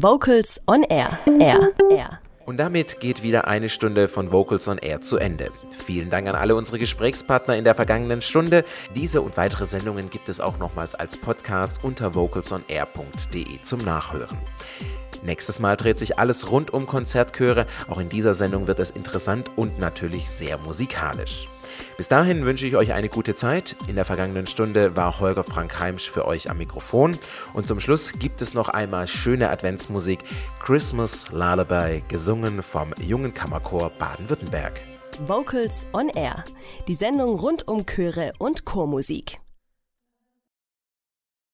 Vocals on Air. Air. Air. Und damit geht wieder eine Stunde von Vocals on Air zu Ende. Vielen Dank an alle unsere Gesprächspartner in der vergangenen Stunde. Diese und weitere Sendungen gibt es auch nochmals als Podcast unter vocalsonair.de zum Nachhören. Nächstes Mal dreht sich alles rund um Konzertchöre. Auch in dieser Sendung wird es interessant und natürlich sehr musikalisch. Bis dahin wünsche ich euch eine gute Zeit. In der vergangenen Stunde war Holger Frank Heimsch für euch am Mikrofon. Und zum Schluss gibt es noch einmal schöne Adventsmusik Christmas Lullaby, gesungen vom Jungen Kammerchor Baden-Württemberg. Vocals on Air. Die Sendung rund um Chöre und Chormusik.